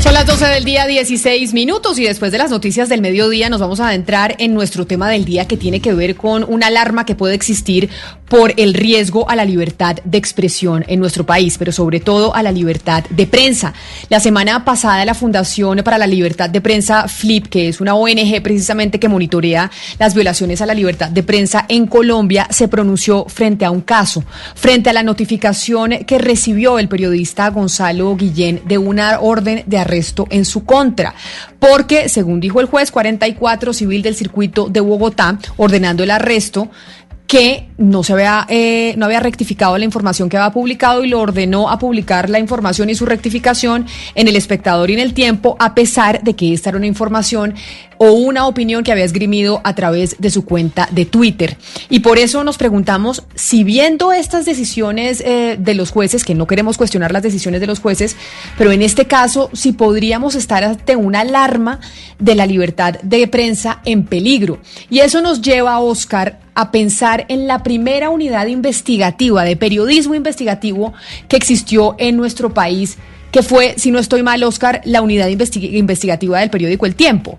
Son las 12 del día, 16 minutos y después de las noticias del mediodía nos vamos a adentrar en nuestro tema del día que tiene que ver con una alarma que puede existir por el riesgo a la libertad de expresión en nuestro país, pero sobre todo a la libertad de prensa. La semana pasada la Fundación para la Libertad de Prensa, FLIP, que es una ONG precisamente que monitorea las violaciones a la libertad de prensa en Colombia, se pronunció frente a un caso, frente a la notificación que recibió el periodista Gonzalo Guillén de una orden de arresto en su contra, porque, según dijo el juez 44 civil del circuito de Bogotá, ordenando el arresto, que no se había, eh, no había rectificado la información que había publicado y lo ordenó a publicar la información y su rectificación en el espectador y en el tiempo, a pesar de que esta era una información o una opinión que había esgrimido a través de su cuenta de Twitter. Y por eso nos preguntamos si viendo estas decisiones eh, de los jueces, que no queremos cuestionar las decisiones de los jueces, pero en este caso, si podríamos estar ante una alarma de la libertad de prensa en peligro. Y eso nos lleva, Oscar, a pensar en la primera unidad investigativa de periodismo investigativo que existió en nuestro país, que fue, si no estoy mal, Oscar, la unidad investi investigativa del periódico El Tiempo.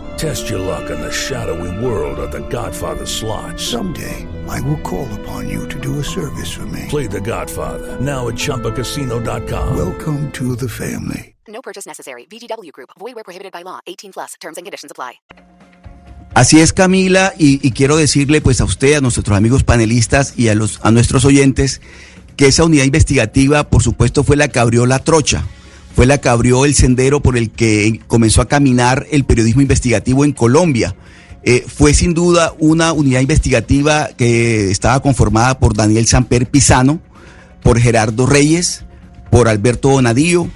Test your luck in the shadowy world of The Godfather slot. Someday, I will call upon you to do a service for me. Play The Godfather now at ChumbaCasino.com. Welcome to the family. No purchase necessary. VGW Group. Void were prohibited by law. 18 plus. Terms and conditions apply. Así es, Camila, y, y, quiero decirle pues a usted, a nuestros amigos panelistas y a, los, a nuestros oyentes que esa unidad investigativa, por supuesto, fue la que abrió la trocha, fue la que abrió el sendero por el que comenzó a caminar el periodismo investigativo en Colombia. Eh, fue sin duda una unidad investigativa que estaba conformada por Daniel Samper Pisano, por Gerardo Reyes, por Alberto Donadío,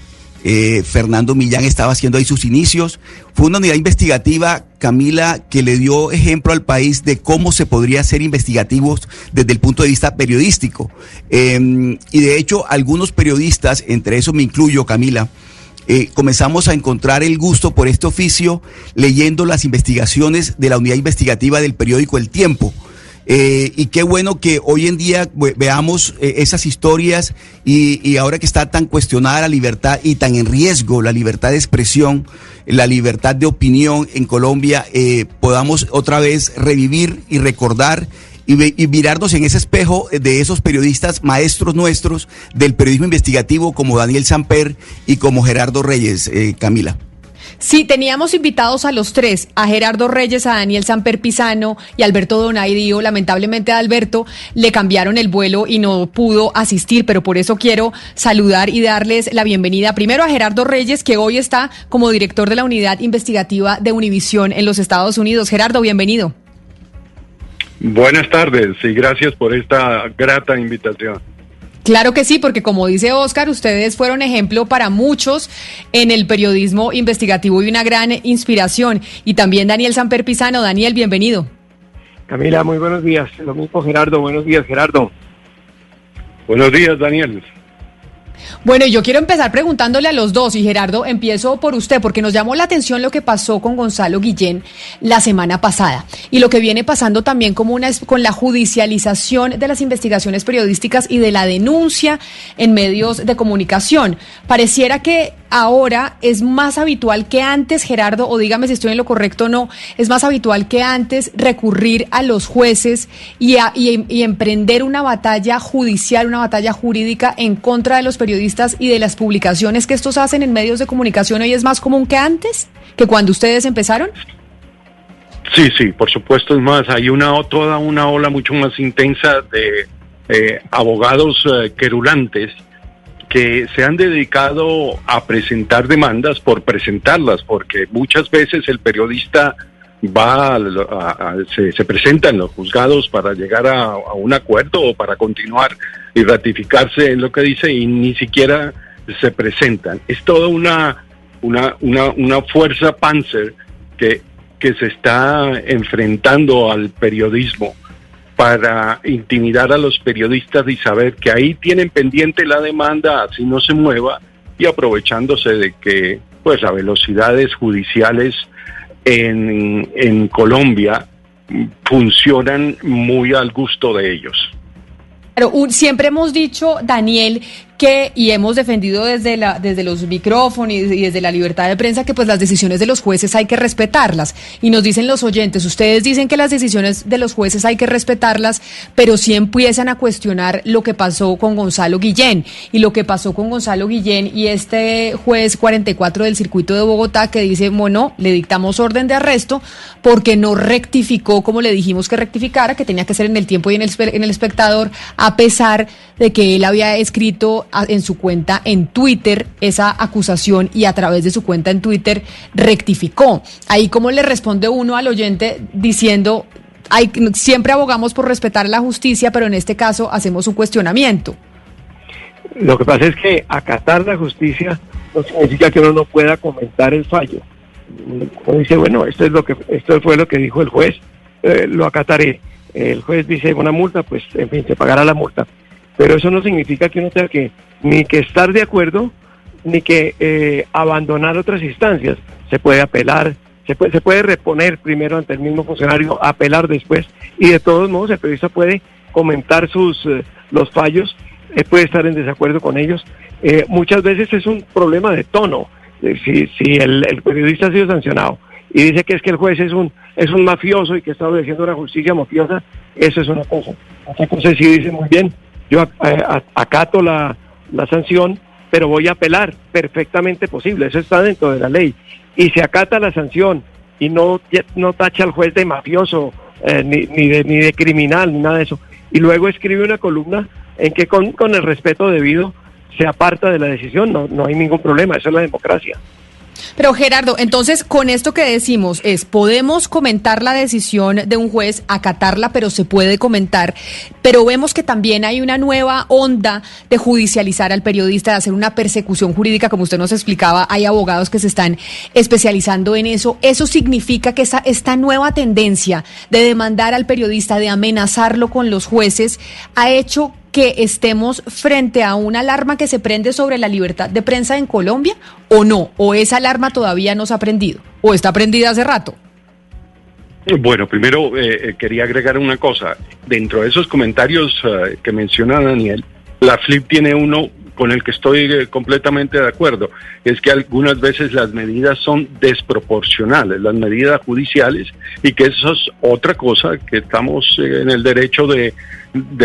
eh, Fernando Millán estaba haciendo ahí sus inicios. Fue una unidad investigativa, Camila, que le dio ejemplo al país de cómo se podría hacer investigativos desde el punto de vista periodístico. Eh, y de hecho, algunos periodistas, entre esos me incluyo, Camila, eh, comenzamos a encontrar el gusto por este oficio leyendo las investigaciones de la unidad investigativa del periódico El Tiempo. Eh, y qué bueno que hoy en día veamos eh, esas historias y, y, ahora que está tan cuestionada la libertad y tan en riesgo la libertad de expresión, la libertad de opinión en Colombia, eh, podamos otra vez revivir y recordar y, y, mirarnos en ese espejo de esos periodistas maestros nuestros del periodismo investigativo como Daniel Samper y como Gerardo Reyes, eh, Camila. Sí, teníamos invitados a los tres, a Gerardo Reyes, a Daniel Samper Pisano y Alberto Donaidío. Lamentablemente a Alberto le cambiaron el vuelo y no pudo asistir, pero por eso quiero saludar y darles la bienvenida primero a Gerardo Reyes, que hoy está como director de la unidad investigativa de Univisión en los Estados Unidos. Gerardo, bienvenido. Buenas tardes y gracias por esta grata invitación. Claro que sí, porque como dice Oscar, ustedes fueron ejemplo para muchos en el periodismo investigativo y una gran inspiración. Y también Daniel Samper Pisano. Daniel, bienvenido. Camila, muy buenos días. Lo mismo Gerardo, buenos días Gerardo. Buenos días Daniel. Bueno, yo quiero empezar preguntándole a los dos y Gerardo, empiezo por usted porque nos llamó la atención lo que pasó con Gonzalo Guillén la semana pasada y lo que viene pasando también como una con la judicialización de las investigaciones periodísticas y de la denuncia en medios de comunicación. Pareciera que ahora es más habitual que antes, Gerardo, o dígame si estoy en lo correcto o no, es más habitual que antes recurrir a los jueces y, y emprender una batalla judicial, una batalla jurídica en contra de los periodistas y de las publicaciones que estos hacen en medios de comunicación hoy es más común que antes, que cuando ustedes empezaron? Sí, sí, por supuesto es más. Hay una toda una ola mucho más intensa de eh, abogados eh, querulantes que se han dedicado a presentar demandas por presentarlas, porque muchas veces el periodista va a, se, presenta en los juzgados para llegar a, a, un acuerdo o para continuar y ratificarse en lo que dice y ni siquiera se presentan. Es toda una, una, una, una fuerza panzer que, que se está enfrentando al periodismo para intimidar a los periodistas y saber que ahí tienen pendiente la demanda, así no se mueva, y aprovechándose de que pues las velocidades judiciales en, en Colombia funcionan muy al gusto de ellos. Pero siempre hemos dicho, Daniel, que y hemos defendido desde la desde los micrófonos y desde la libertad de prensa que pues las decisiones de los jueces hay que respetarlas. Y nos dicen los oyentes ustedes dicen que las decisiones de los jueces hay que respetarlas pero sí empiezan a cuestionar lo que pasó con Gonzalo Guillén. Y lo que pasó con Gonzalo Guillén y este juez 44 del circuito de Bogotá que dice bueno le dictamos orden de arresto porque no rectificó como le dijimos que rectificara que tenía que ser en el tiempo y en el en el espectador a pesar de que él había escrito en su cuenta en Twitter esa acusación y a través de su cuenta en Twitter rectificó. Ahí cómo le responde uno al oyente diciendo, hay, siempre abogamos por respetar la justicia, pero en este caso hacemos un cuestionamiento. Lo que pasa es que acatar la justicia no significa que uno no pueda comentar el fallo. Uno dice, bueno, esto es lo que esto fue lo que dijo el juez, eh, lo acataré. El juez dice una multa, pues en fin, se pagará la multa pero eso no significa que uno tenga que ni que estar de acuerdo ni que eh, abandonar otras instancias. Se puede apelar, se puede, se puede reponer primero ante el mismo funcionario, apelar después y de todos modos el periodista puede comentar sus eh, los fallos, eh, puede estar en desacuerdo con ellos. muchas veces es un problema de tono. si si el, periodista ha sido sancionado y dice que es que el juez es un es un mafioso y que está obedeciendo una justicia mafiosa, eso es una cosa. Otra si dice muy bien, yo eh, acato la, la sanción, pero voy a apelar, perfectamente posible, eso está dentro de la ley. Y se acata la sanción y no, no tacha al juez de mafioso, eh, ni, ni, de, ni de criminal, ni nada de eso. Y luego escribe una columna en que con, con el respeto debido se aparta de la decisión, no, no hay ningún problema, eso es la democracia. Pero Gerardo, entonces con esto que decimos es, podemos comentar la decisión de un juez, acatarla, pero se puede comentar, pero vemos que también hay una nueva onda de judicializar al periodista, de hacer una persecución jurídica, como usted nos explicaba, hay abogados que se están especializando en eso. Eso significa que esta nueva tendencia de demandar al periodista, de amenazarlo con los jueces, ha hecho que estemos frente a una alarma que se prende sobre la libertad de prensa en Colombia o no? ¿O esa alarma todavía no se ha prendido? ¿O está prendida hace rato? Bueno, primero eh, eh, quería agregar una cosa. Dentro de esos comentarios uh, que menciona Daniel, la FLIP tiene uno con el que estoy eh, completamente de acuerdo, es que algunas veces las medidas son desproporcionales, las medidas judiciales, y que eso es otra cosa que estamos eh, en el derecho de,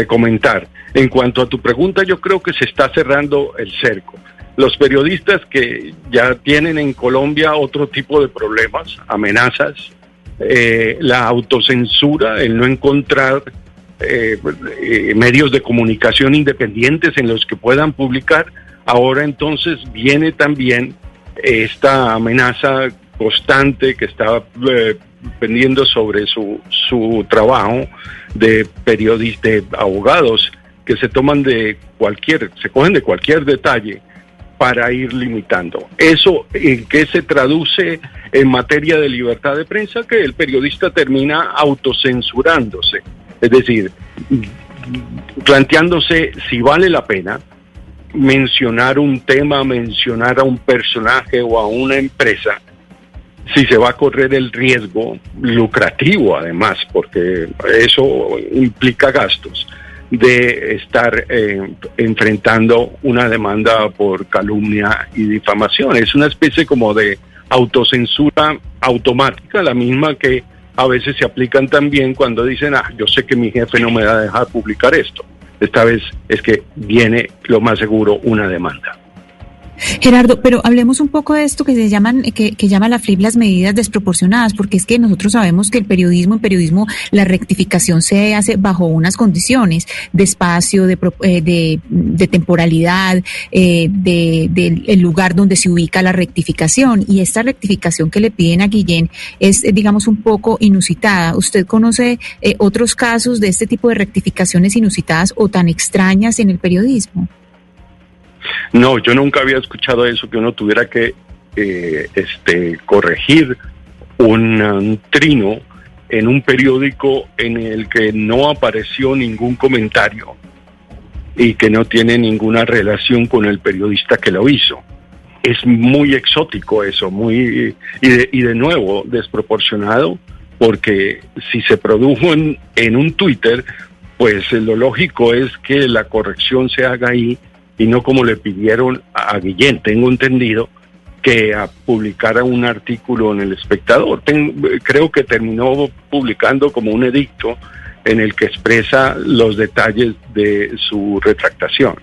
comentar. En cuanto a tu pregunta, yo creo que se está cerrando el cerco. Los periodistas que ya tienen en Colombia otro tipo de problemas, amenazas, eh, la autocensura, el no encontrar eh, medios de comunicación independientes en los que puedan publicar. Ahora entonces viene también esta amenaza constante que está eh, pendiendo sobre su, su trabajo de periodistas, de abogados que se toman de cualquier, se cogen de cualquier detalle para ir limitando. ¿Eso en qué se traduce en materia de libertad de prensa? Que el periodista termina autocensurándose es decir, planteándose si vale la pena mencionar un tema, mencionar a un personaje o a una empresa si se va a correr el riesgo lucrativo además, porque eso implica gastos de estar eh, enfrentando una demanda por calumnia y difamación. Es una especie como de autocensura automática, la misma que a veces se aplican también cuando dicen, ah, yo sé que mi jefe no me va a dejar publicar esto. Esta vez es que viene lo más seguro una demanda. Gerardo, pero hablemos un poco de esto que se llaman, que, que llama la FLIP las medidas desproporcionadas, porque es que nosotros sabemos que el periodismo, en periodismo, la rectificación se hace bajo unas condiciones de espacio, de, eh, de, de temporalidad, eh, de, del lugar donde se ubica la rectificación. Y esta rectificación que le piden a Guillén es, eh, digamos, un poco inusitada. ¿Usted conoce eh, otros casos de este tipo de rectificaciones inusitadas o tan extrañas en el periodismo? No, yo nunca había escuchado eso, que uno tuviera que eh, este, corregir un, un, trino en un periódico en el que no apareció ningún comentario y que no tiene ninguna relación con el periodista que lo hizo. Es muy exótico eso, muy y de, y de nuevo desproporcionado, porque si se produjo en, en un Twitter, pues lo lógico es que la corrección se haga ahí y no como le pidieron a Guillén, tengo entendido, que publicara un artículo en El Espectador. Creo que terminó publicando como un edicto en el que expresa los detalles de su retractación.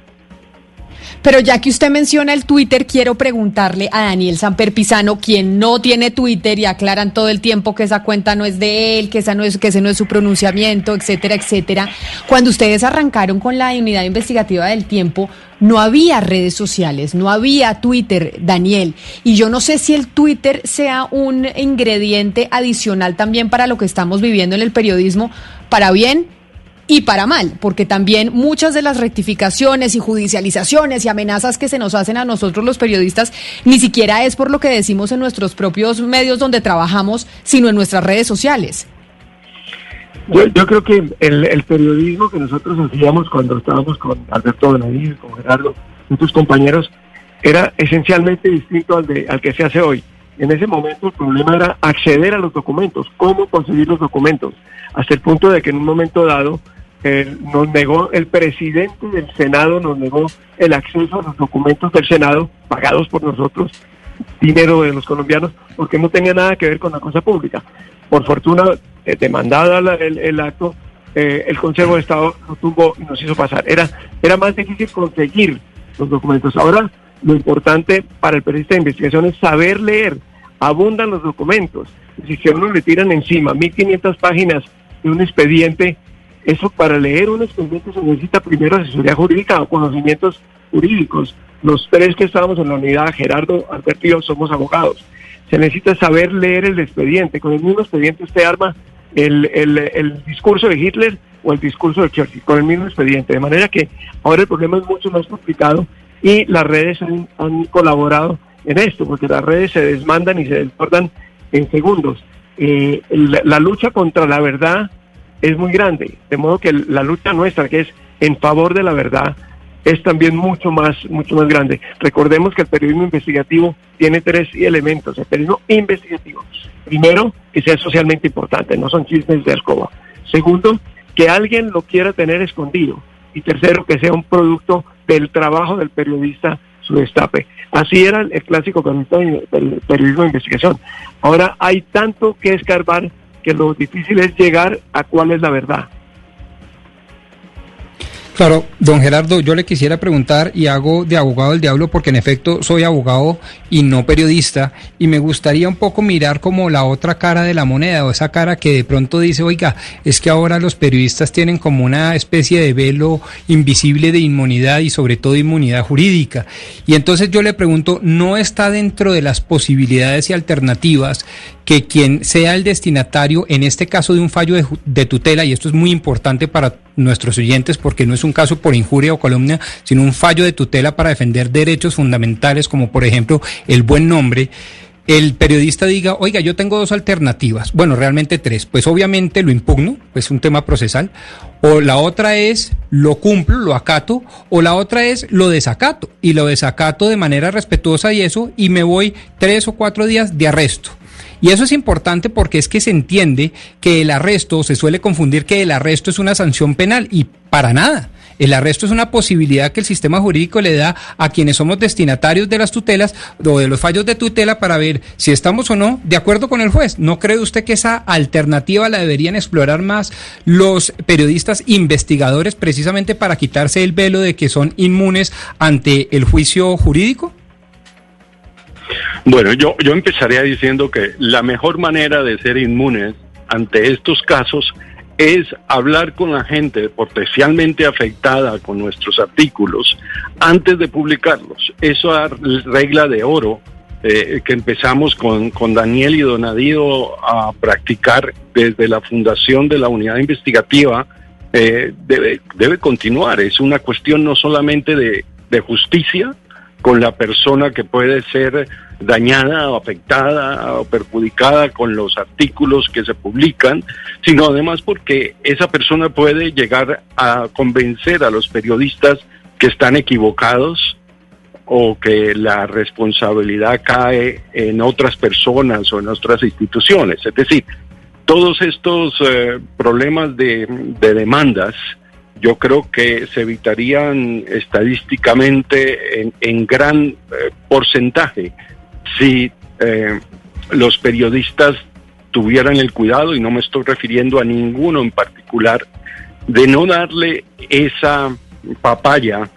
Pero ya que usted menciona el Twitter, quiero preguntarle a Daniel Samper Pisano, quien no tiene Twitter y aclaran todo el tiempo que esa cuenta no es de él, que, esa no es, que ese no es su pronunciamiento, etcétera, etcétera. Cuando ustedes arrancaron con la unidad investigativa del tiempo, no había redes sociales, no había Twitter, Daniel. Y yo no sé si el Twitter sea un ingrediente adicional también para lo que estamos viviendo en el periodismo, para bien y para mal, porque también muchas de las rectificaciones y judicializaciones y amenazas que se nos hacen a nosotros los periodistas ni siquiera es por lo que decimos en nuestros propios medios donde trabajamos, sino en nuestras redes sociales. Yo, yo creo que el, periodismo que nosotros hacíamos cuando estábamos con Alberto Benavides, con Gerardo, nuestros compañeros, era esencialmente distinto al, de, al que se hace hoy. En ese momento el problema era acceder a los documentos, cómo conseguir los documentos, hasta el punto de que en un momento dado eh, nos negó el presidente del Senado, nos negó el acceso a los documentos del Senado pagados por nosotros, dinero de los colombianos, porque no tenía nada que ver con la cosa pública. Por fortuna, eh, demandada el, acto, eh, el Consejo de Estado lo tuvo y nos hizo pasar. Era, era más difícil conseguir los documentos. Ahora, lo importante para el periodista de investigación es saber leer. Abundan los documentos. Si a uno le tiran encima 1500 páginas de un expediente, eso para leer un expediente se necesita primero asesoría jurídica o conocimientos jurídicos. Los tres que estábamos en la unidad, Gerardo, Alberto y yo, somos abogados. Se necesita saber leer el expediente. Con el mismo expediente usted arma el, el, el discurso de Hitler o el discurso de Churchill, con el mismo expediente. De manera que ahora el problema es mucho más complicado y las redes han, han colaborado en esto, porque las redes se desmandan y se desbordan en segundos. Eh, la, la, lucha contra la verdad es muy grande, de modo que la lucha nuestra, que es en favor de la verdad, es también mucho más, mucho más grande. Recordemos que el periodismo investigativo tiene tres elementos. El periodismo investigativo, primero, que sea socialmente importante, no son chismes de alcoba. Segundo, que alguien lo quiera tener escondido. Y tercero, que sea un producto del trabajo del periodista su destape. Así era el clásico del periodismo de investigación. Ahora hay tanto que escarbar que lo difícil es llegar a cuál es la verdad. Claro, don Gerardo, yo le quisiera preguntar y hago de abogado del diablo porque en efecto soy abogado y no periodista y me gustaría un poco mirar como la otra cara de la moneda o esa cara que de pronto dice, oiga, es que ahora los periodistas tienen como una especie de velo invisible de inmunidad y sobre todo inmunidad jurídica. Y entonces yo le pregunto, ¿no está dentro de las posibilidades y alternativas que quien sea el destinatario, en este caso de un fallo de, de, tutela, y esto es muy importante para nuestros oyentes porque no es un caso por injuria o calumnia, sino un fallo de tutela para defender derechos fundamentales como por ejemplo el buen nombre, el periodista diga, oiga, yo tengo dos alternativas, bueno, realmente tres, pues obviamente lo impugno, pues un tema procesal, o la otra es lo cumplo, lo acato, o la otra es lo desacato, y lo desacato de manera respetuosa y eso, y me voy tres o cuatro días de arresto. Y eso es importante porque es que se entiende que el arresto, se suele confundir que el arresto es una sanción penal y para nada. El arresto es una posibilidad que el sistema jurídico le da a quienes somos destinatarios de las tutelas o de los fallos de tutela para ver si estamos o no de acuerdo con el juez. ¿No cree usted que esa alternativa la deberían explorar más los periodistas investigadores precisamente para quitarse el velo de que son inmunes ante el juicio jurídico? Bueno, yo, yo empezaría diciendo que la mejor manera de ser inmunes ante estos casos es hablar con la gente potencialmente afectada con nuestros artículos antes de publicarlos. Eso es regla de oro eh, que empezamos con, con Daniel y Donadío a practicar desde la fundación de la unidad investigativa. Eh, debe, debe continuar. Es una cuestión no solamente de, de justicia con la persona que puede ser dañada o afectada o perjudicada con los artículos que se publican, sino además porque esa persona puede llegar a convencer a los periodistas que están equivocados o que la responsabilidad cae en otras personas o en otras instituciones. Es decir, todos estos eh, problemas de, de demandas, yo creo que se evitarían estadísticamente en, gran eh, porcentaje si eh, los periodistas tuvieran el cuidado, y no me estoy refiriendo a ninguno en particular, de no darle esa papaya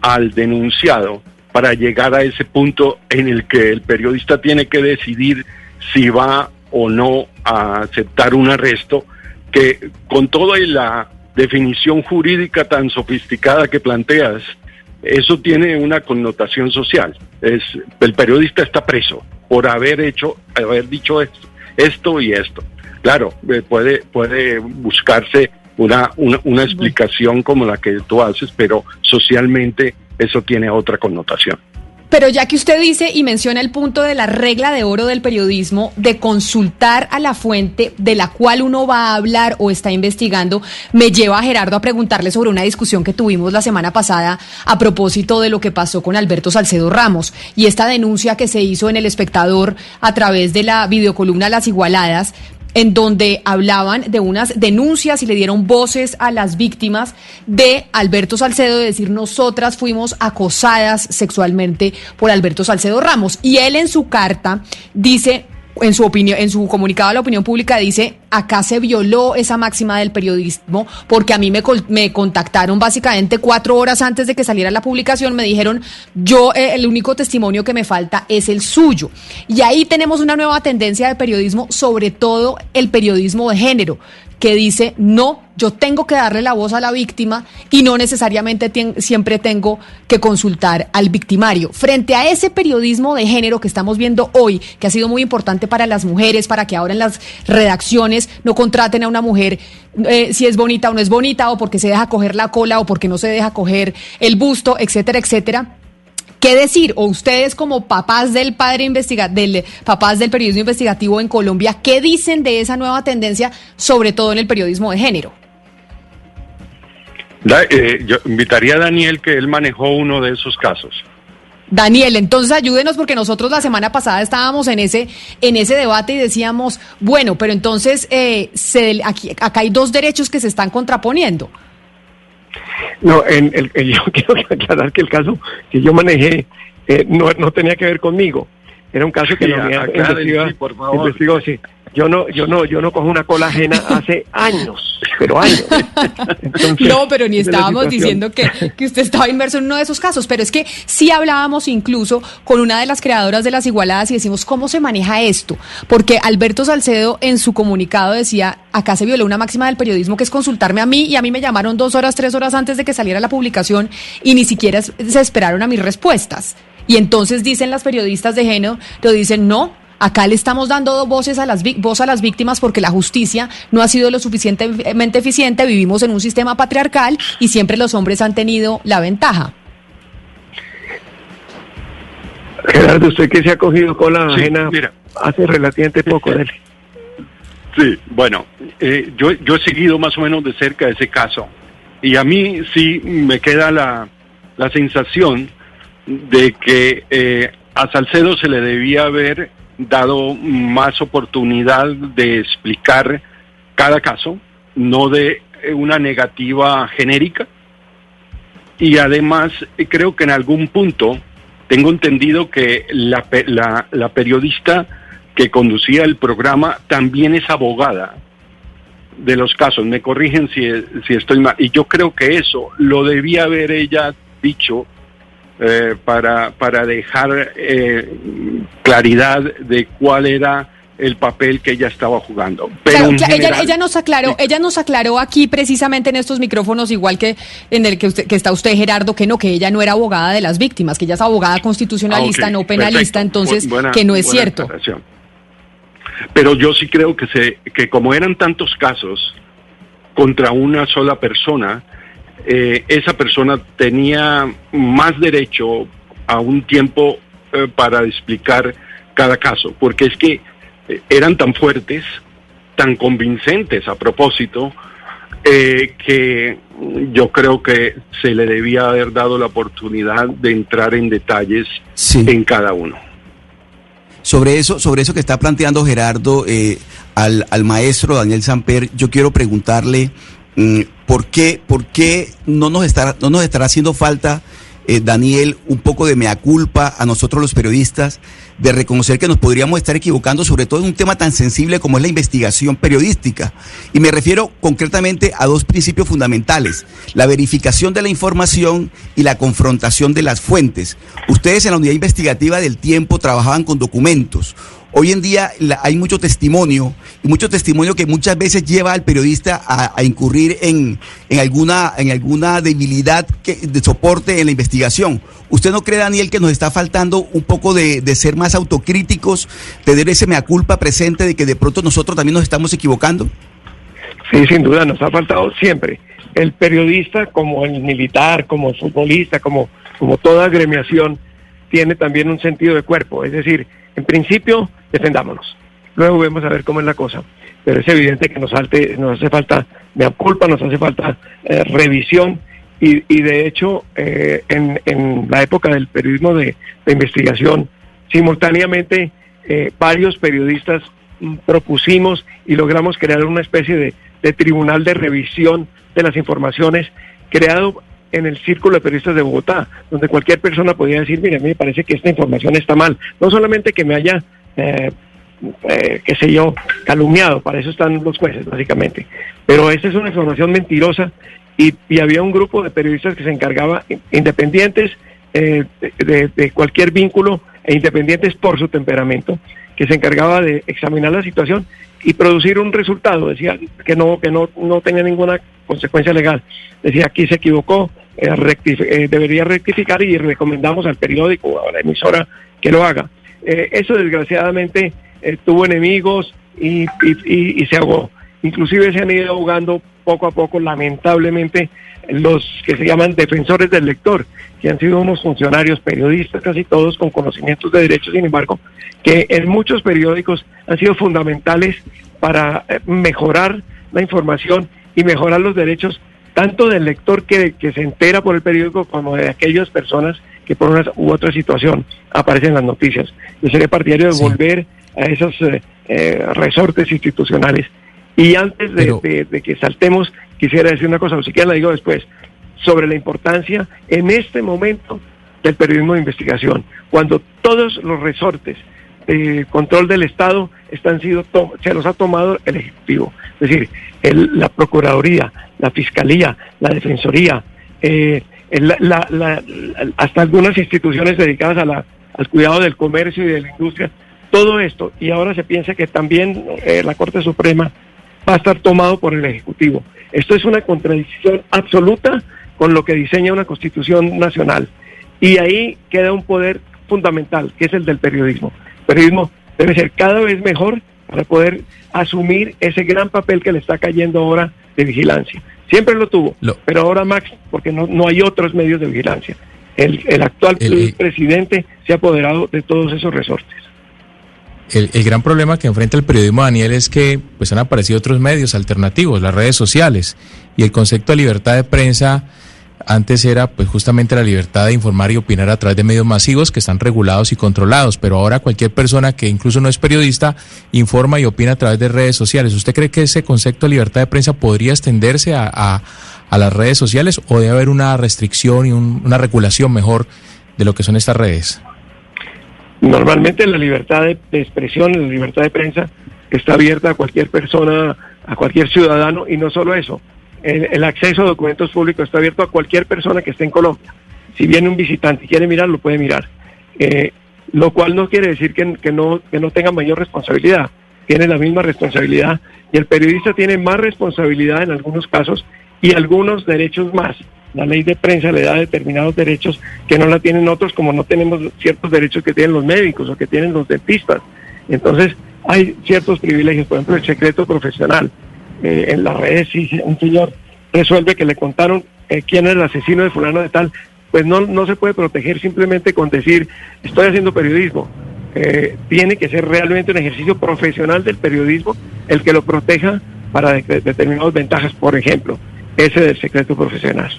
al denunciado para llegar a ese punto en el que el periodista tiene que decidir si va o no a aceptar un arresto, que con toda la definición jurídica tan sofisticada que planteas, eso tiene una connotación social. Es, el periodista está preso por haber hecho, haber dicho esto, esto y esto. Claro, eh, puede, puede buscarse una, una, una explicación como la que tú haces, pero socialmente eso tiene otra connotación. Pero ya que usted dice y menciona el punto de la regla de oro del periodismo, de consultar a la fuente de la cual uno va a hablar o está investigando, me lleva a Gerardo a preguntarle sobre una discusión que tuvimos la semana pasada a propósito de lo que pasó con Alberto Salcedo Ramos. Y esta denuncia que se hizo en El Espectador a través de la videocolumna Las Igualadas en donde hablaban de unas denuncias y le dieron voces a las víctimas de Alberto Salcedo, de decir nosotras fuimos acosadas sexualmente por Alberto Salcedo Ramos. Y él en su carta dice, en su opinión, en su comunicado a la opinión pública dice, acá se violó esa máxima del periodismo porque a mí me, me contactaron básicamente cuatro horas antes de que saliera la publicación, me dijeron, yo eh, el único testimonio que me falta es el suyo. Y ahí tenemos una nueva tendencia de periodismo, sobre todo el periodismo de género que dice, no, yo tengo que darle la voz a la víctima y no necesariamente siempre tengo que consultar al victimario. Frente a ese periodismo de género que estamos viendo hoy, que ha sido muy importante para las mujeres, para que ahora en las redacciones no contraten a una mujer eh, si es bonita o no es bonita, o porque se deja coger la cola o porque no se deja coger el busto, etcétera, etcétera ¿Qué decir? O ustedes como papás del padre investiga del papás del periodismo investigativo en Colombia, ¿qué dicen de esa nueva tendencia, sobre todo en el periodismo de género? Eh, yo invitaría a Daniel que él manejó uno de esos casos. Daniel, entonces ayúdenos porque nosotros la semana pasada estábamos en ese en ese debate y decíamos, bueno, pero entonces eh, se, aquí, acá hay dos derechos que se están contraponiendo. No, en el, yo quiero aclarar que el caso que yo manejé eh, no, no tenía que ver conmigo. Era un caso que la unidad sí, por favor. investigó, sí. Yo no, yo no, yo no cojo una cola ajena hace años, pero años. Entonces, No, pero ni es estábamos diciendo que, que usted estaba inmerso en uno de esos casos, pero es que sí hablábamos incluso con una de las creadoras de las igualadas y decimos, ¿cómo se maneja esto? Porque Alberto Salcedo en su comunicado decía, acá se violó una máxima del periodismo que es consultarme a mí y a mí me llamaron dos horas, tres horas antes de que saliera la publicación y ni siquiera se esperaron a mis respuestas. Y entonces dicen las periodistas de género, lo dicen, no, Acá le estamos dando voces a las, vi- voz a las víctimas porque la justicia no ha sido lo suficientemente eficiente. Vivimos en un sistema patriarcal y siempre los hombres han tenido la ventaja. Gerardo, Gerardo, usted que se ha cogido con la Sí, ajena mira. hace relativamente poco, dele. Sí, bueno, eh, yo, yo he seguido más o menos de cerca ese caso y a mí sí me queda la, la sensación de que eh, a Salcedo se le debía haber dado más oportunidad de explicar cada caso, no de eh, una negativa genérica. Y además eh, creo que en algún punto tengo entendido que la, la, la periodista que conducía el programa también es abogada de los casos. Me corrigen si estoy mal. Y yo creo que eso lo debía haber ella dicho eh, para, para dejar eh, claridad de cuál era el papel que ella estaba jugando. Pero Claro, ella, ella nos aclaró, ella nos aclaró aquí precisamente en estos micrófonos, igual que en el que, usted, que está usted, Gerardo, que no, que ella no era abogada de las víctimas, que ella es abogada constitucionalista, Ah, ok, no penalista, perfecto. entonces buena- que no es cierto. aclaración. Pero yo sí creo que se que como eran tantos casos contra una sola persona, eh, esa persona tenía más derecho a un tiempo eh, para explicar cada caso, porque es que eh, eran tan fuertes, tan convincentes a propósito, eh, que yo creo que se le debía haber dado la oportunidad de entrar en detalles en cada uno. Sobre eso, sobre eso que está planteando Gerardo eh, al, al maestro Daniel Samper, yo quiero preguntarle por qué, por qué no nos estará, no nos estará haciendo falta, eh, Daniel, un poco de mea culpa a nosotros los periodistas, de reconocer que nos podríamos estar equivocando, sobre todo en un tema tan sensible como es la investigación periodística. Y me refiero concretamente a dos principios fundamentales, la verificación de la información y la confrontación de las fuentes. Ustedes en la unidad investigativa del tiempo trabajaban con documentos. Hoy en día la- hay mucho testimonio y mucho testimonio que muchas veces lleva al periodista a, a incurrir en, en alguna, en alguna debilidad que, de soporte en la investigación. ¿Usted no cree, Daniel, que nos está faltando un poco de, de ser más autocríticos, tener ese mea culpa presente de que de pronto nosotros también nos estamos equivocando? Sí, sin duda, nos ha faltado siempre. El periodista, como el militar, como el futbolista, como, como toda agremiación, tiene también un sentido de cuerpo. Es decir, en principio, defendámonos. Luego vemos a ver cómo es la cosa. Pero es evidente que nos, halte, nos hace falta mea culpa, nos hace falta eh, revisión. Y, y de hecho, eh, en, en la época del periodismo de, de investigación, simultáneamente eh, varios periodistas mm, propusimos y logramos crear una especie de, de tribunal de revisión de las informaciones creado en el Círculo de Periodistas de Bogotá, donde cualquier persona podía decir, mire, a mí me parece que esta información está mal. No solamente que me haya, eh, eh, qué sé yo, calumniado, para eso están los jueces, básicamente. Pero esta es una información mentirosa y, había un grupo de periodistas que se encargaba, independientes eh, de cualquier vínculo e independientes por su temperamento, que se encargaba de examinar la situación y producir un resultado. Decía que no, que no, no tenía ninguna consecuencia legal. Decía aquí se equivocó, eh, rectif- eh, debería rectificar y recomendamos al periódico o a la emisora que lo haga. Eh, eso desgraciadamente tuvo enemigos y, y- se ahogó. Inclusive se han ido ahogando poco a poco, lamentablemente, los que se llaman defensores del lector, que han sido unos funcionarios periodistas, casi todos con conocimientos de derechos, sin embargo, que en muchos periódicos han sido fundamentales para mejorar la información y mejorar los derechos tanto del lector que, que se entera por el periódico como de aquellas personas que por una u otra situación aparecen en las noticias. Yo seré partidario de volver a esos eh, eh, resortes institucionales. Y antes de, Pero- de- de que saltemos, quisiera decir una cosa, o siquiera la digo después, sobre la importancia en este momento del periodismo de investigación, cuando todos los resortes de control del Estado están sido se los ha tomado el Ejecutivo, es decir, el- la Procuraduría, la Fiscalía, la Defensoría, eh, hasta algunas instituciones dedicadas a la- al cuidado del comercio y de la industria, todo esto, y ahora se piensa que también eh, la Corte Suprema va a estar tomado por el Ejecutivo. Esto es una contradicción absoluta con lo que diseña una Constitución nacional. Y ahí queda un poder fundamental, que es el del periodismo. Periodismo debe ser cada vez mejor para poder asumir ese gran papel que le está cayendo ahora de vigilancia. Siempre lo tuvo, pero ahora Max, porque no, no hay otros medios de vigilancia. el, el actual el- presidente se ha apoderado de todos esos resortes. El, el gran problema que enfrenta el periodismo, Daniel, es que pues han aparecido otros medios alternativos, las redes sociales, y el concepto de libertad de prensa antes era pues justamente la libertad de informar y opinar a través de medios masivos que están regulados y controlados, pero ahora cualquier persona que incluso no es periodista informa y opina a través de redes sociales. ¿Usted cree que ese concepto de libertad de prensa podría extenderse a, a- las redes sociales o debe haber una restricción y un- una regulación mejor de lo que son estas redes? Normalmente la libertad de expresión, la libertad de prensa está abierta a cualquier persona, a cualquier ciudadano y no solo eso. El, acceso a documentos públicos está abierto a cualquier persona que esté en Colombia. Si viene un visitante y quiere mirar, lo puede mirar. Eh, lo cual no quiere decir que, que no, que no tenga mayor responsabilidad. Tiene la misma responsabilidad y el periodista tiene más responsabilidad en algunos casos y algunos derechos más. La ley de prensa le da determinados derechos que no la tienen otros, como no tenemos ciertos derechos que tienen los médicos o que tienen los dentistas. Entonces, hay ciertos privilegios, por ejemplo, el secreto profesional. Eh, en las redes, si un señor resuelve que le contaron eh, quién es el asesino de fulano de tal, pues no, no se puede proteger simplemente con decir, estoy haciendo periodismo. Eh, tiene que ser realmente un ejercicio profesional del periodismo el que lo proteja para de- determinadas ventajas, por ejemplo, ese del secreto profesional.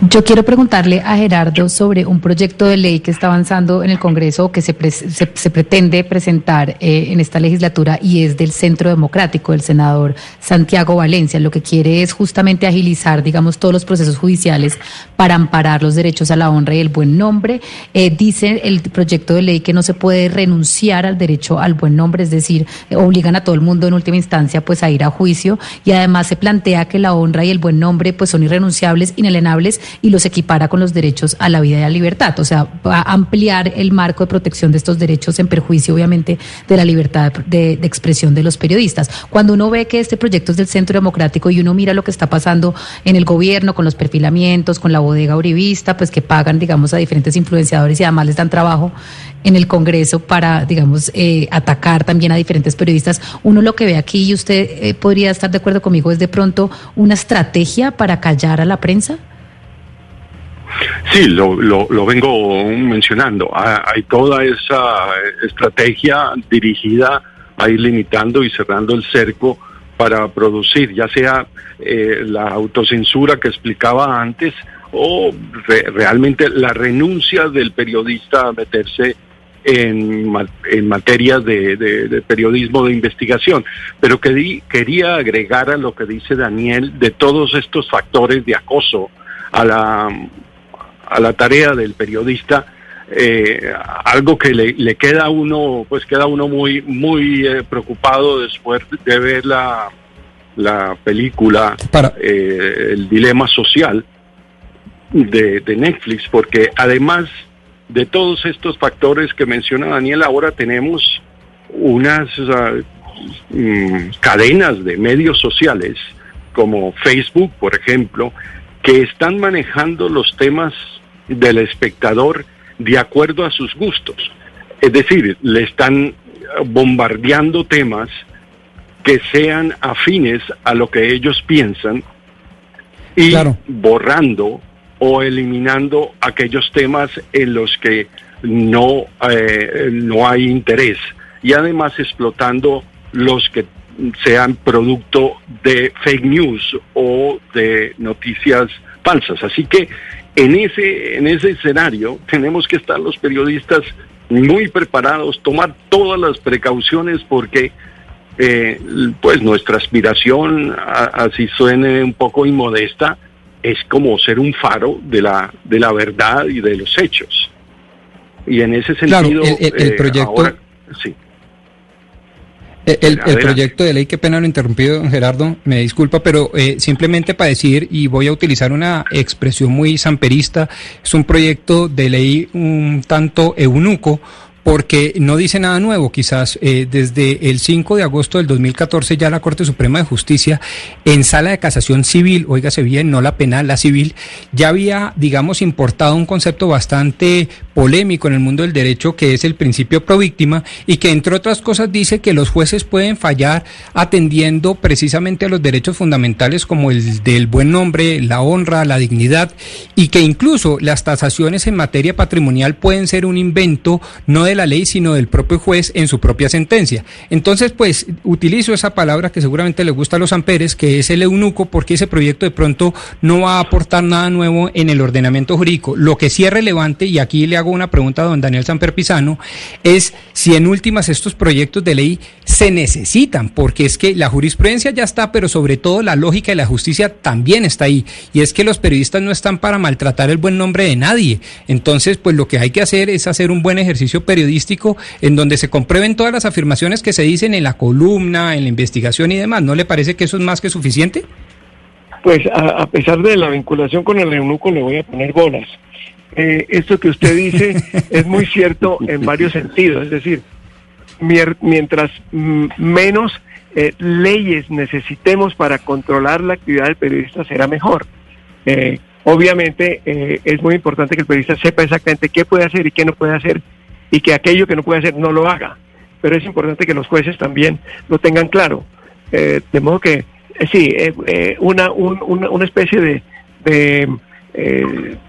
Yo quiero preguntarle a Gerardo sobre un proyecto de ley que está avanzando en el Congreso que se, se, pretende presentar eh, en esta legislatura y es del Centro Democrático, del senador Santiago Valencia. Lo que quiere es justamente agilizar, digamos, todos los procesos judiciales para amparar los derechos a la honra y el buen nombre. Eh, dice el proyecto de ley que no se puede renunciar al derecho al buen nombre, es decir, obligan a todo el mundo en última instancia pues a ir a juicio y además se plantea que la honra y el buen nombre pues son irrenunciables, inalienables y los equipara con los derechos a la vida y a la libertad, o sea, va a ampliar el marco de protección de estos derechos en perjuicio obviamente de la libertad de, expresión de los periodistas. Cuando uno ve que este proyecto es del Centro Democrático y uno mira lo que está pasando en el gobierno con los perfilamientos, con la bodega uribista, pues que pagan, digamos, a diferentes influenciadores y además les dan trabajo en el Congreso para, digamos, eh, atacar también a diferentes periodistas. Uno lo que ve aquí, y usted eh, podría estar de acuerdo conmigo, es de pronto una estrategia para callar a la prensa. Sí, lo, lo, vengo mencionando. Ha- Hay toda esa estrategia dirigida a ir limitando y cerrando el cerco para producir, ya sea eh, la autocensura que explicaba antes o re- realmente la renuncia del periodista a meterse en, en materia de, de- de periodismo de investigación. Pero que di- quería agregar a lo que dice Daniel de todos estos factores de acoso a la a la tarea del periodista eh, algo que le, le queda a uno pues queda uno muy muy eh, preocupado después de ver la la película eh, el dilema social de, de Netflix porque además de todos estos factores que menciona Daniel ahora tenemos unas ah, mm, cadenas de medios sociales como Facebook por ejemplo que están manejando los temas del espectador de acuerdo a sus gustos. Es decir, le están bombardeando temas que sean afines a lo que ellos piensan y borrando o eliminando aquellos temas en los que no, eh, no hay interés y además explotando los que sean producto de fake news o de noticias falsas. Así que en ese, en ese escenario tenemos que estar los periodistas muy preparados, tomar todas las precauciones porque eh, pues nuestra aspiración, a- así suene un poco inmodesta, es como ser un faro de la, de la verdad y de los hechos. Y en ese Claro, sentido, el- el- el eh, proyecto- ahora- sí. El, el- proyecto de ley, qué pena lo interrumpido, don Gerardo, me disculpa, pero eh, simplemente para decir, y voy a utilizar una expresión muy samperista, es un proyecto de ley un tanto eunuco, porque no dice nada nuevo. Quizás eh, desde el 5 de agosto del 2014 ya la Corte Suprema de Justicia en sala de casación civil, óigase bien, no la penal, la civil, ya había, digamos, importado un concepto bastante polémico en el mundo del derecho que es el principio pro víctima y que entre otras cosas dice que los jueces pueden fallar atendiendo precisamente a los derechos fundamentales como el del buen nombre, la honra, la dignidad y que incluso las tasaciones en materia patrimonial pueden ser un invento no de la ley sino del propio juez en su propia sentencia. Entonces pues utilizo esa palabra que seguramente le gusta a los amperes que es el eunuco porque ese proyecto de pronto no va a aportar nada nuevo en el ordenamiento jurídico. Lo que sí es relevante y aquí le hago una pregunta a don Daniel Samper Pisano, es si en últimas estos proyectos de ley se necesitan, porque es que la jurisprudencia ya está, pero sobre todo la lógica de la justicia también está ahí. Y es que los periodistas no están para maltratar el buen nombre de nadie. Entonces, pues lo que hay que hacer es hacer un buen ejercicio periodístico en donde se comprueben todas las afirmaciones que se dicen en la columna, en la investigación y demás. ¿No le parece que eso es más que suficiente? Pues a, pesar de la vinculación con el eunuco le voy a poner bolas eh, esto que usted dice es muy cierto en varios sentidos. Es decir, mientras menos eh, leyes necesitemos para controlar la actividad del periodista, será mejor. Eh, obviamente eh, es muy importante que el periodista sepa exactamente qué puede hacer y qué no puede hacer y que aquello que no puede hacer no lo haga. Pero es importante que los jueces también lo tengan claro. de modo que, sí, una, una, especie de, de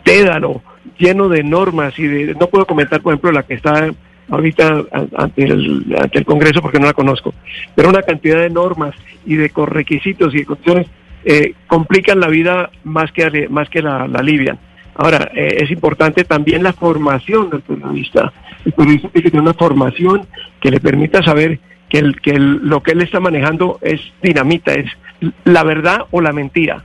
tédano lleno de normas y de, no puedo comentar, por ejemplo, la que está ahorita ante el, Congreso porque no la conozco, pero una cantidad de normas y de requisitos y de condiciones eh, complican la vida más que, más que la, alivian. Ahora, eh, es importante también la formación del periodista. El periodista tiene que tener una formación que le permita saber que, el, que lo que él está manejando es dinamita, es la verdad o la mentira.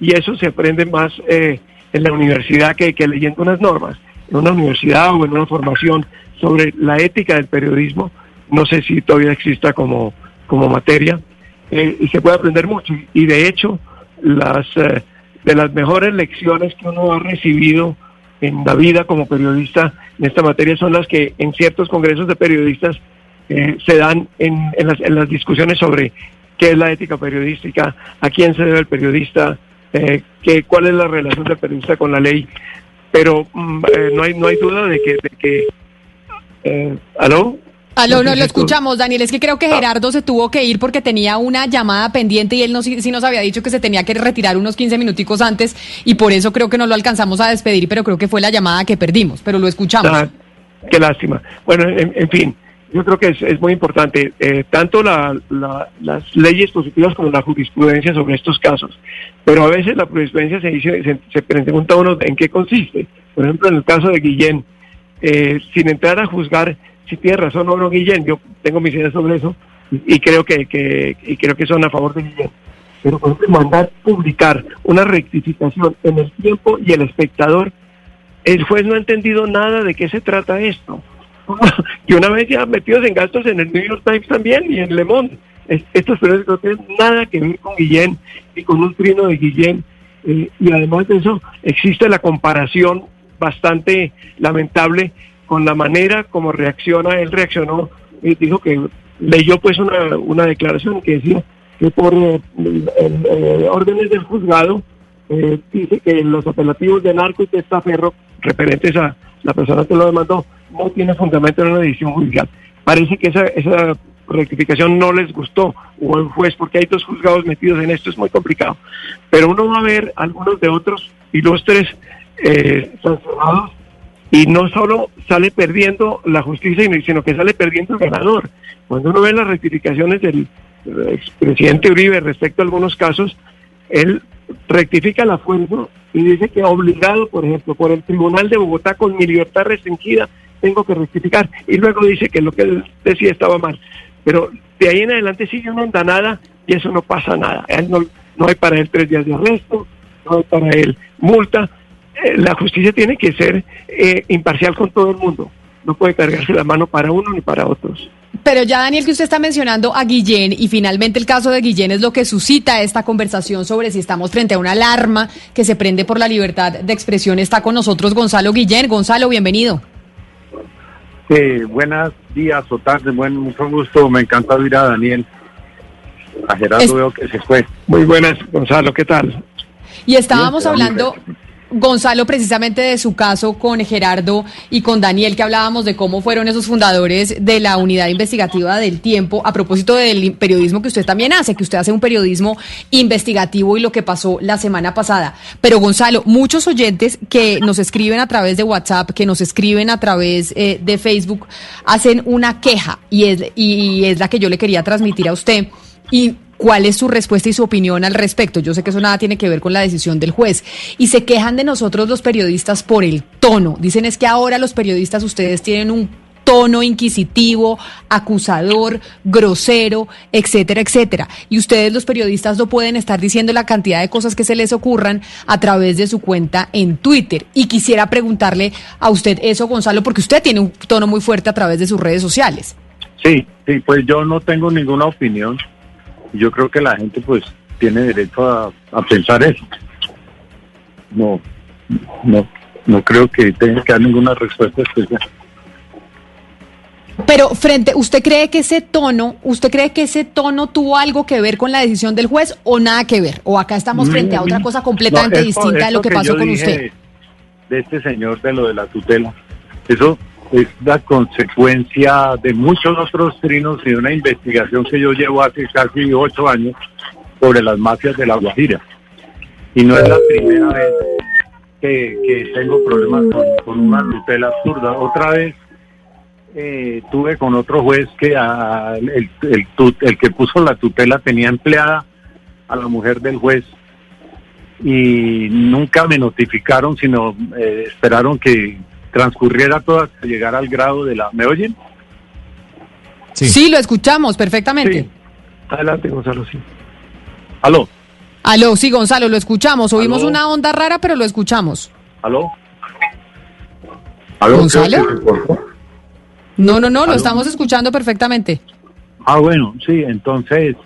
Y eso se aprende más eh, en la universidad que, leyendo unas normas. En una universidad o en una formación sobre la ética del periodismo, no sé si todavía exista como, como materia, eh, y se puede aprender mucho. Y de hecho, las eh, de las mejores lecciones que uno ha recibido en la vida como periodista en esta materia son las que en ciertos congresos de periodistas eh, se dan en, en, las, en las discusiones sobre qué es la ética periodística, a quién se debe el periodista, eh, que, cuál es la relación del periodista con la ley, pero mm, eh, no hay no hay duda de que, de que eh, ¿aló? Aló, no, lo escuchamos, Daniel. Es que creo que ah. Gerardo se tuvo que ir porque tenía una llamada pendiente y él no, sí, nos había dicho que se tenía que retirar unos 15 minuticos antes y por eso creo que no lo alcanzamos a despedir, pero creo que fue la llamada que perdimos, pero lo escuchamos. Ah, qué lástima. Bueno, en fin, yo creo que es, muy importante, eh, tanto las leyes positivas como la jurisprudencia sobre estos casos. Pero a veces la jurisprudencia se, dice, se, pregunta uno en qué consiste. Por ejemplo, en el caso de Guillén, eh, sin entrar a juzgar si tiene razón o no Guillén, yo tengo mis ideas sobre eso y, creo que, que, y creo que son a favor de Guillén. Pero por ejemplo, mandar publicar una rectificación en el tiempo y el espectador, el juez no ha entendido nada de qué se trata esto y una vez ya metidos en gastos en el New York Times también y en Le Monde. estos periódicos no tienen nada que ver con Guillén y con un trino de Guillén. Eh, y además de eso, existe la comparación bastante lamentable con la manera como reacciona, él reaccionó, y dijo que leyó pues una, una declaración que decía que por eh, eh, órdenes del juzgado dice que los apelativos de narco y testaferro referentes a la persona que lo demandó no tiene fundamento en una decisión judicial. Parece que esa, esa rectificación no les gustó o el juez, porque hay dos juzgados metidos en esto, es muy complicado. Pero uno va a ver algunos de otros ilustres eh, sancionados y no solo sale perdiendo la justicia, sino que sale perdiendo el ganador. Cuando uno ve las rectificaciones del expresidente Uribe respecto a algunos casos, él rectifica la fuerza y dice que obligado, por ejemplo, por el Tribunal de Bogotá con mi libertad restringida, tengo que rectificar. Y luego dice que lo que él decía estaba mal. Pero de ahí en adelante sigue una andanada y eso no pasa nada. no, no hay para él tres días de arresto, no hay para él multa. Eh, la justicia tiene que ser eh, imparcial con todo el mundo. No puede cargarse la mano para uno ni para otros. Pero ya, Daniel, que usted está mencionando a Guillén y finalmente el caso de Guillén es lo que suscita esta conversación sobre si estamos frente a una alarma que se prende por la libertad de expresión. Está con nosotros Gonzalo Guillén. Gonzalo, bienvenido. Eh, buenos días o tardes, buen, mucho gusto. Me encanta oír a Daniel. A Gerardo veo que se fue. Muy buenas, Gonzalo, ¿qué tal? Y estábamos hablando Gonzalo, precisamente de su caso con Gerardo y con Daniel, que hablábamos de cómo fueron esos fundadores de la unidad investigativa del tiempo, a propósito del periodismo que usted también hace, que usted hace un periodismo investigativo y lo que pasó la semana pasada. Pero Gonzalo, muchos oyentes que nos escriben a través de WhatsApp, que nos escriben a través eh, de Facebook, hacen una queja y es, y es la que yo le quería transmitir a usted. Y ¿Cuál es su respuesta y su opinión al respecto? Yo sé que eso nada tiene que ver con la decisión del juez. Y se quejan de nosotros los periodistas por el tono. Dicen es que ahora los periodistas ustedes tienen un tono inquisitivo, acusador, grosero, etcétera, etcétera. Y ustedes los periodistas no pueden estar diciendo la cantidad de cosas que se les ocurran a través de su cuenta en Twitter. Y quisiera preguntarle a usted eso, Gonzalo, porque usted tiene un tono muy fuerte a través de sus redes sociales. Sí, sí, pues yo no tengo ninguna opinión yo creo que la gente pues tiene derecho a, pensar eso. No, no, no creo que tenga que dar ninguna respuesta especial. Pero frente, ¿usted cree que ese tono, usted cree que ese tono tuvo algo que ver con la decisión del juez o nada que ver? ¿O acá estamos mm, frente a otra cosa completamente distinta de lo que, pasó con usted? De este señor de lo de la tutela. Eso es la consecuencia de muchos otros trinos y de una investigación que yo llevo hace casi ocho años sobre las mafias de la Guajira. Y no es la primera vez que, tengo problemas con, una tutela absurda. Otra vez eh, tuve con otro juez que el, el, que puso la tutela tenía empleada a la mujer del juez y nunca me notificaron, sino eh, esperaron que, transcurriera todo hasta llegar al grado de la... ¿Me oyen? Sí, lo escuchamos perfectamente. Adelante, Gonzalo, sí. ¿Aló? Aló, sí, Gonzalo, lo escuchamos. Oímos una onda rara, pero lo escuchamos. ¿Aló? ¿Aló? ¿Gonzalo? No, no, no, lo estamos escuchando perfectamente. Ah, bueno, sí, entonces,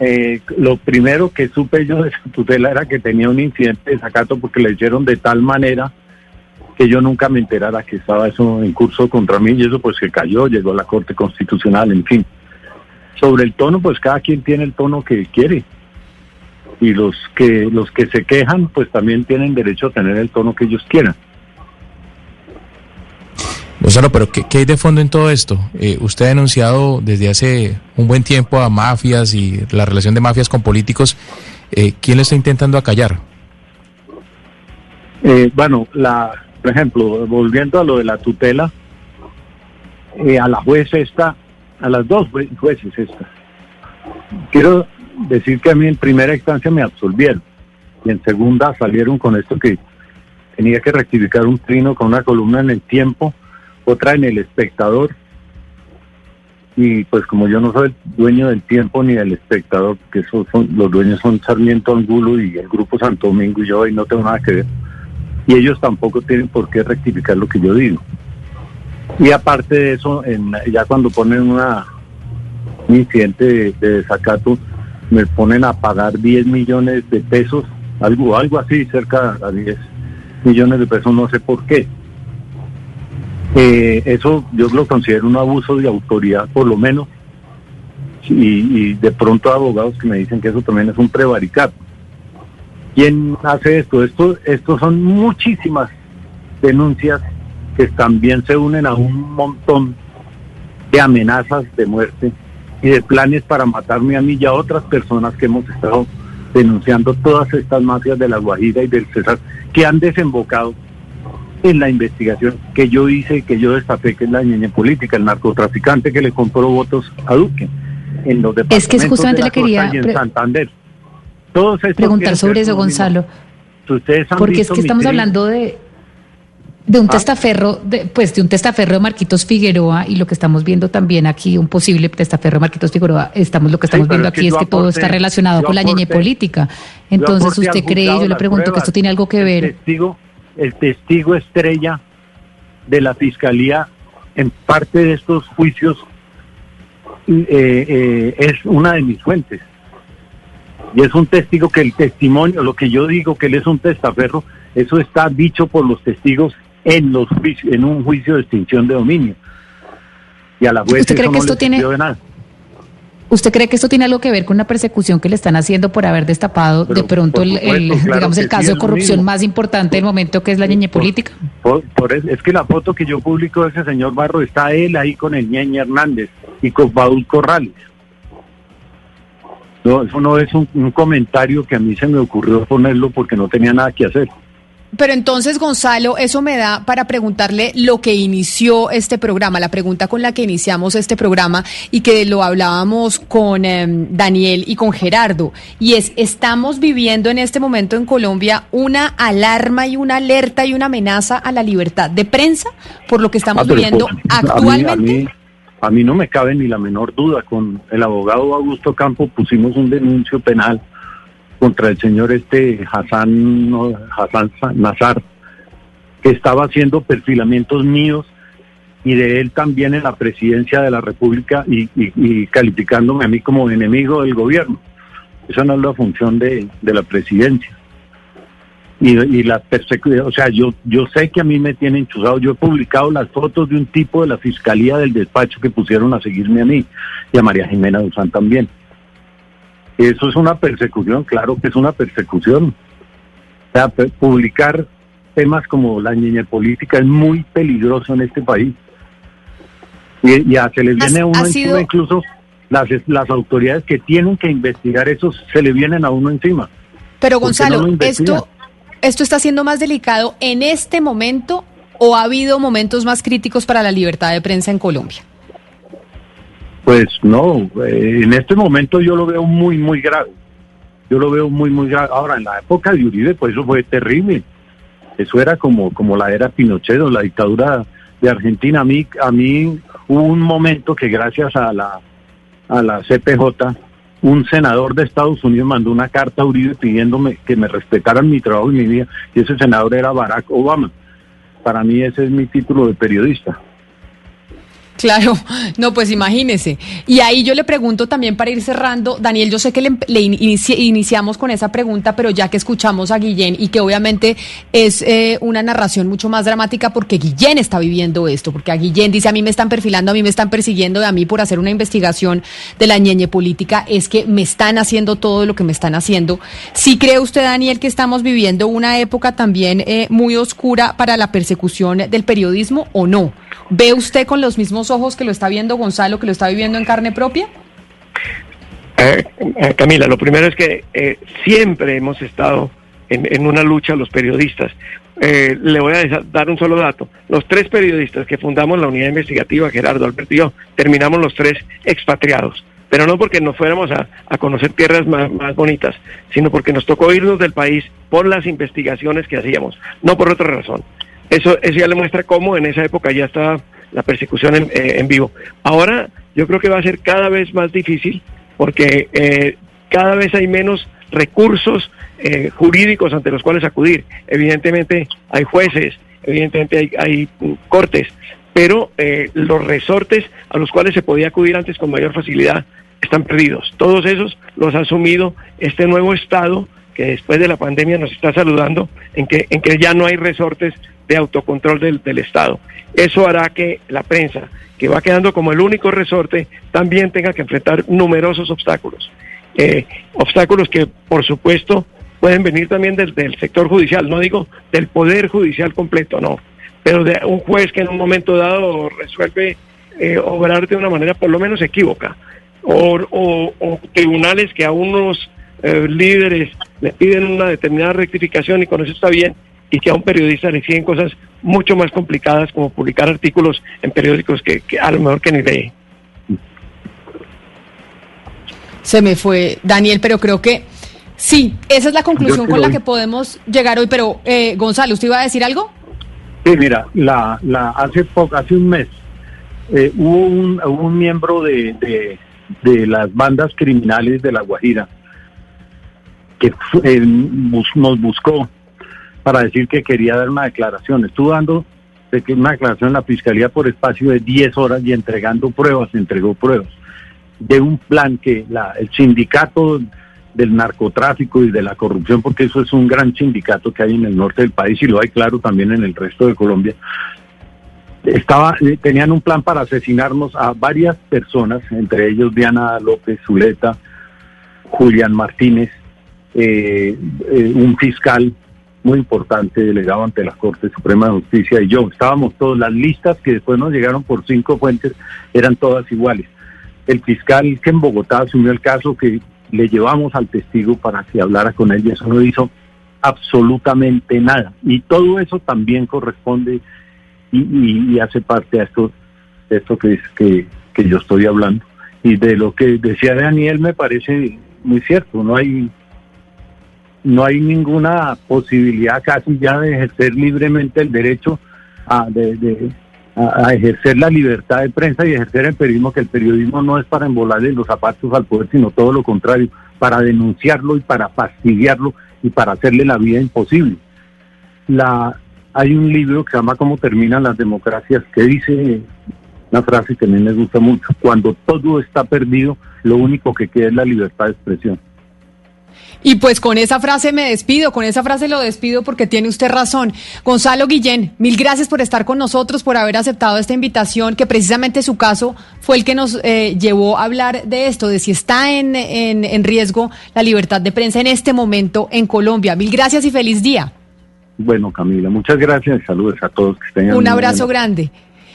eh, lo primero que supe yo de su tutela era que tenía un incidente de sacato porque le hicieron de tal manera que yo nunca me enterara que estaba eso en curso contra mí y eso pues que cayó, llegó a la Corte Constitucional, en fin. Sobre el tono, pues cada quien tiene el tono que quiere. Y los que los que se quejan, pues también tienen derecho a tener el tono que ellos quieran. Gonzalo, pero ¿qué, hay de fondo en todo esto? Eh, usted ha denunciado desde hace un buen tiempo a mafias y la relación de mafias con políticos. Eh, ¿Quién le está intentando acallar? Eh, bueno, la, por ejemplo, volviendo a lo de la tutela, eh, a la juez esta, a las dos jueces esta, quiero decir que a mí en primera instancia me absolvieron y en segunda salieron con esto que tenía que rectificar un trino con una columna en el tiempo, otra en el espectador. Y pues como yo no soy el dueño del tiempo ni del espectador, que esos son, los dueños son Sarmiento Angulo y el grupo Santo Domingo y yo y no tengo nada que ver y ellos tampoco tienen por qué rectificar lo que yo digo. Y aparte de eso, en, ya cuando ponen una, un incidente de, desacato, me ponen a pagar 10 millones de pesos, algo, algo así, cerca de 10 millones de pesos, no sé por qué. Eh, eso yo lo considero un abuso de autoridad, por lo menos, y, y de pronto abogados que me dicen que eso también es un prevaricato. ¿Quién hace esto? Esto, esto son muchísimas denuncias que también se unen a un montón de amenazas de muerte y de planes para matarme a mí y a otras personas que hemos estado denunciando todas estas mafias de la Guajira y del César que han desembocado en la investigación que yo hice y que yo destapé, que es la niña política, el narcotraficante que le compró votos a Duque en los departamentos es que justamente de la le quería y en Santander preguntar sobre eso, Gonzalo. Porque es que estamos hablando de, de un ah. testaferro, de, pues de un testaferro de Marquitos Figueroa y lo que estamos viendo también aquí, un posible testaferro de Marquitos Figueroa, estamos lo que estamos viendo aquí es que, todo está relacionado con la ñeñe política. Entonces, ¿usted cree, yo le pregunto que esto tiene algo que ver? El testigo, el testigo estrella de la fiscalía en parte de estos juicios eh, eh, es una de mis fuentes y es un testigo que el testimonio, lo que yo digo que él es un testaferro, eso está dicho por los testigos en los en un juicio de extinción de dominio. Y a la juez ¿Usted cree que esto tiene ¿Usted cree que esto tiene algo que ver con una persecución que le están haciendo por haber destapado de pronto el, digamos el caso de corrupción más importante del momento que es la ñeñe política? Por, es, que la foto que yo publico de ese señor Barro está él ahí con el ñeñe Hernández y con Paul Corrales. No, eso no es un comentario que a mí se me ocurrió ponerlo porque no tenía nada que hacer. Pero entonces, Gonzalo, eso me da para preguntarle lo que inició este programa, la pregunta con la que iniciamos este programa y que lo hablábamos con em, Daniel y con Gerardo. Y es, ¿estamos viviendo en este momento en Colombia una alarma y una alerta y una amenaza a la libertad de prensa por lo que estamos ah, viviendo actualmente? A mí, no me cabe ni la menor duda. Con el abogado Augusto Campo pusimos un denuncio penal contra el señor este Hassan, Hassan Nazar, que estaba haciendo perfilamientos míos y de él también en la presidencia de la República y, calificándome a mí como enemigo del gobierno. Esa no es la función de, la presidencia. Y, y la persecución, o sea, yo, yo sé que a mí me tienen chuzado. Yo he publicado las fotos de un tipo de la fiscalía del despacho que pusieron a seguirme a mí y a María Jimena Duzán también. Eso es una persecución, claro que es una persecución. O sea, publicar temas como la niña política es muy peligroso en este país. Y, ya se le viene a uno encima, incluso las, las autoridades que tienen que investigar eso se le vienen a uno encima. Pero Gonzalo, esto, esto está siendo más delicado en este momento o ha habido momentos más críticos para la libertad de prensa en Colombia? Pues no, eh, en este momento yo lo veo muy, muy grave. Yo lo veo muy, muy grave. Ahora, en la época de Uribe, pues eso fue terrible. Eso era como, como la era Pinochet o la dictadura de Argentina. A mí, a mí hubo un momento que gracias a la, a la CPJ, un senador de Estados Unidos mandó una carta a Uribe pidiéndome que me respetaran mi trabajo y mi vida, y ese senador era Barack Obama. Para mí ese es mi título de periodista. Claro, no, pues imagínese. Y ahí yo le pregunto también para ir cerrando, Daniel, yo sé que le, iniciamos con esa pregunta, pero ya que escuchamos a Guillén y que obviamente es eh, una narración mucho más dramática porque Guillén está viviendo esto, porque a Guillén dice a mí me están perfilando, a mí me están persiguiendo, a mí por hacer una investigación de la ñeñe política es que me están haciendo todo lo que me están haciendo. ¿Sí cree usted, Daniel, que estamos viviendo una época también eh, muy oscura para la persecución del periodismo o no? ¿Ve usted con los mismos ojos que lo está viendo Gonzalo, que lo está viviendo en carne propia? Eh, eh, Camila, lo primero es que eh, siempre hemos estado en, una lucha los periodistas. le voy a dar un solo dato. Los tres periodistas que fundamos la unidad investigativa, Gerardo, Alberto y yo, terminamos los tres expatriados. Pero no porque nos fuéramos a, conocer tierras más, bonitas, sino porque nos tocó irnos del país por las investigaciones que hacíamos, no por otra razón. Eso, eso ya le muestra cómo en esa época ya estaba la persecución en, eh, vivo. Ahora yo creo que va a ser cada vez más difícil porque eh, cada vez hay menos recursos eh, jurídicos ante los cuales acudir. Evidentemente hay jueces, evidentemente hay, hay cortes, pero los resortes a los cuales se podía acudir antes con mayor facilidad están perdidos. Todos esos los ha asumido este nuevo Estado que después de la pandemia nos está saludando en que, en que ya no hay resortes de autocontrol del, del Estado. Eso hará que la prensa, que va quedando como el único resorte, también tenga que enfrentar numerosos obstáculos. Eh, obstáculos que, por supuesto, pueden venir también del, sector judicial, no digo del poder judicial completo, no, pero de un juez que en un momento dado resuelve eh, obrar de una manera por lo menos equívoca, o, tribunales que a unos eh, líderes le piden una determinada rectificación y con eso está bien, y que a un periodista le siguen cosas mucho más complicadas como publicar artículos en periódicos que, a lo mejor que ni lee. Se me fue Daniel, pero creo que sí, esa es la conclusión con la que podemos llegar hoy. Pero eh, Gonzalo, ¿usted iba a decir algo? Sí, mira, la, la, hace, poco, hace un mes eh, hubo, un, un miembro de, de, de, las bandas criminales de La Guajira que eh, nos buscó para decir que quería dar una declaración. Estuvo dando una declaración en la fiscalía por espacio de 10 horas y entregando pruebas, entregó pruebas de un plan que la, el sindicato del narcotráfico y de la corrupción, porque eso es un gran sindicato que hay en el norte del país y lo hay claro también en el resto de Colombia, estaba, eh, tenían un plan para asesinarnos a varias personas, entre ellos Diana López Zuleta, Julián Martínez, eh, eh, un fiscal muy importante delegado ante la Corte Suprema de Justicia y yo. Estábamos todos, las listas que después nos llegaron por cinco fuentes eran todas iguales. El fiscal que en Bogotá asumió el caso que le llevamos al testigo para que hablara con él y eso no hizo absolutamente nada. Y todo eso también corresponde y, hace parte de esto, esto que, que, que yo estoy hablando. Y de lo que decía Daniel me parece muy cierto, no hay no hay ninguna posibilidad casi ya de ejercer libremente el derecho a, de, a, ejercer la libertad de prensa y ejercer el periodismo, que el periodismo no es para embolarle los zapatos al poder, sino todo lo contrario, para denunciarlo y para fastidiarlo y para hacerle la vida imposible. La, hay un libro que se llama Cómo terminan las democracias, que dice una frase que a mí me gusta mucho, cuando todo está perdido, lo único que queda es la libertad de expresión. Y pues con esa frase me despido, con esa frase lo despido porque tiene usted razón. Gonzalo Guillén, mil gracias por estar con nosotros, por haber aceptado esta invitación, que precisamente su caso fue el que nos eh, llevó a hablar de esto, de si está en, en, riesgo la libertad de prensa en este momento en Colombia. Mil gracias y feliz día. Bueno, Camila, muchas gracias y saludos a todos que estén Un abrazo grande.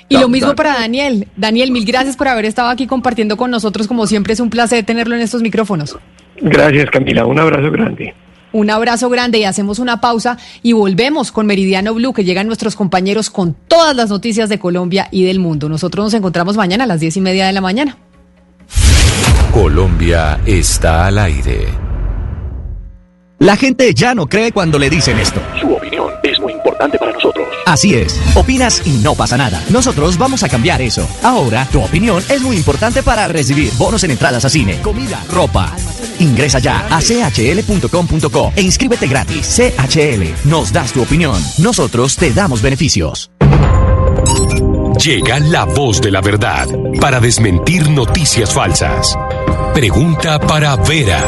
Y lo mismo para Daniel. Daniel, mil gracias por haber estado aquí compartiendo con nosotros. Como siempre, es un placer tenerlo en estos micrófonos. Gracias, Camila. Un abrazo grande. Un abrazo grande y hacemos una pausa y volvemos con Meridiano Blue, que llegan nuestros compañeros con todas las noticias de Colombia y del mundo. Nosotros nos encontramos mañana a las diez y media de la mañana. Colombia está al aire. La gente ya no cree cuando le dicen esto. Su opinión es muy importante para nosotros. Así es, opinas y no pasa nada. Nosotros vamos a cambiar eso. Ahora, tu opinión es muy importante para recibir bonos en entradas a cine, comida, ropa. Ingresa ya a chl.com.co e inscríbete gratis. CHL, nos das tu opinión. Nosotros te damos beneficios. Llega la voz de la verdad para desmentir noticias falsas. Pregunta para Vera.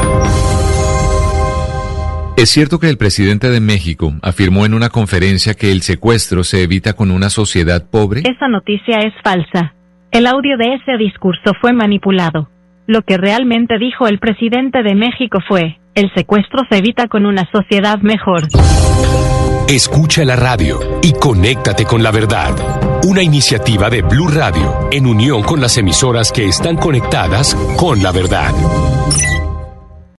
¿Es cierto que el presidente de México afirmó en una conferencia que el secuestro se evita con una sociedad pobre? Esa noticia es falsa. El audio de ese discurso fue manipulado. Lo que realmente dijo el presidente de México fue, el secuestro se evita con una sociedad mejor. Escucha la radio y conéctate con la verdad. Una iniciativa de Blue Radio en unión con las emisoras que están conectadas con la verdad.